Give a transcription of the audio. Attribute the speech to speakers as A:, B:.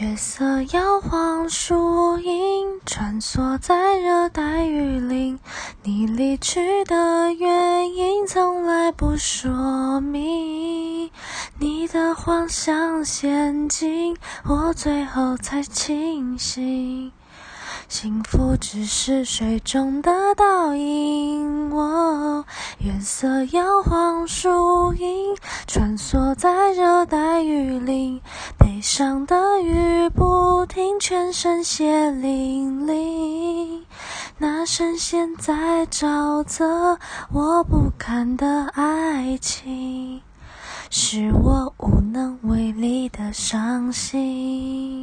A: 月色摇晃树影，穿梭在热带雨林。你离去的原因从来不说明，你的幻想陷阱，我最后才清醒。幸福只是水中的倒影。月色摇晃树影，穿梭在热带雨林。悲伤的雨不停，全身血淋淋。那深陷在沼泽，我不堪的爱情，是我无能为力的伤心。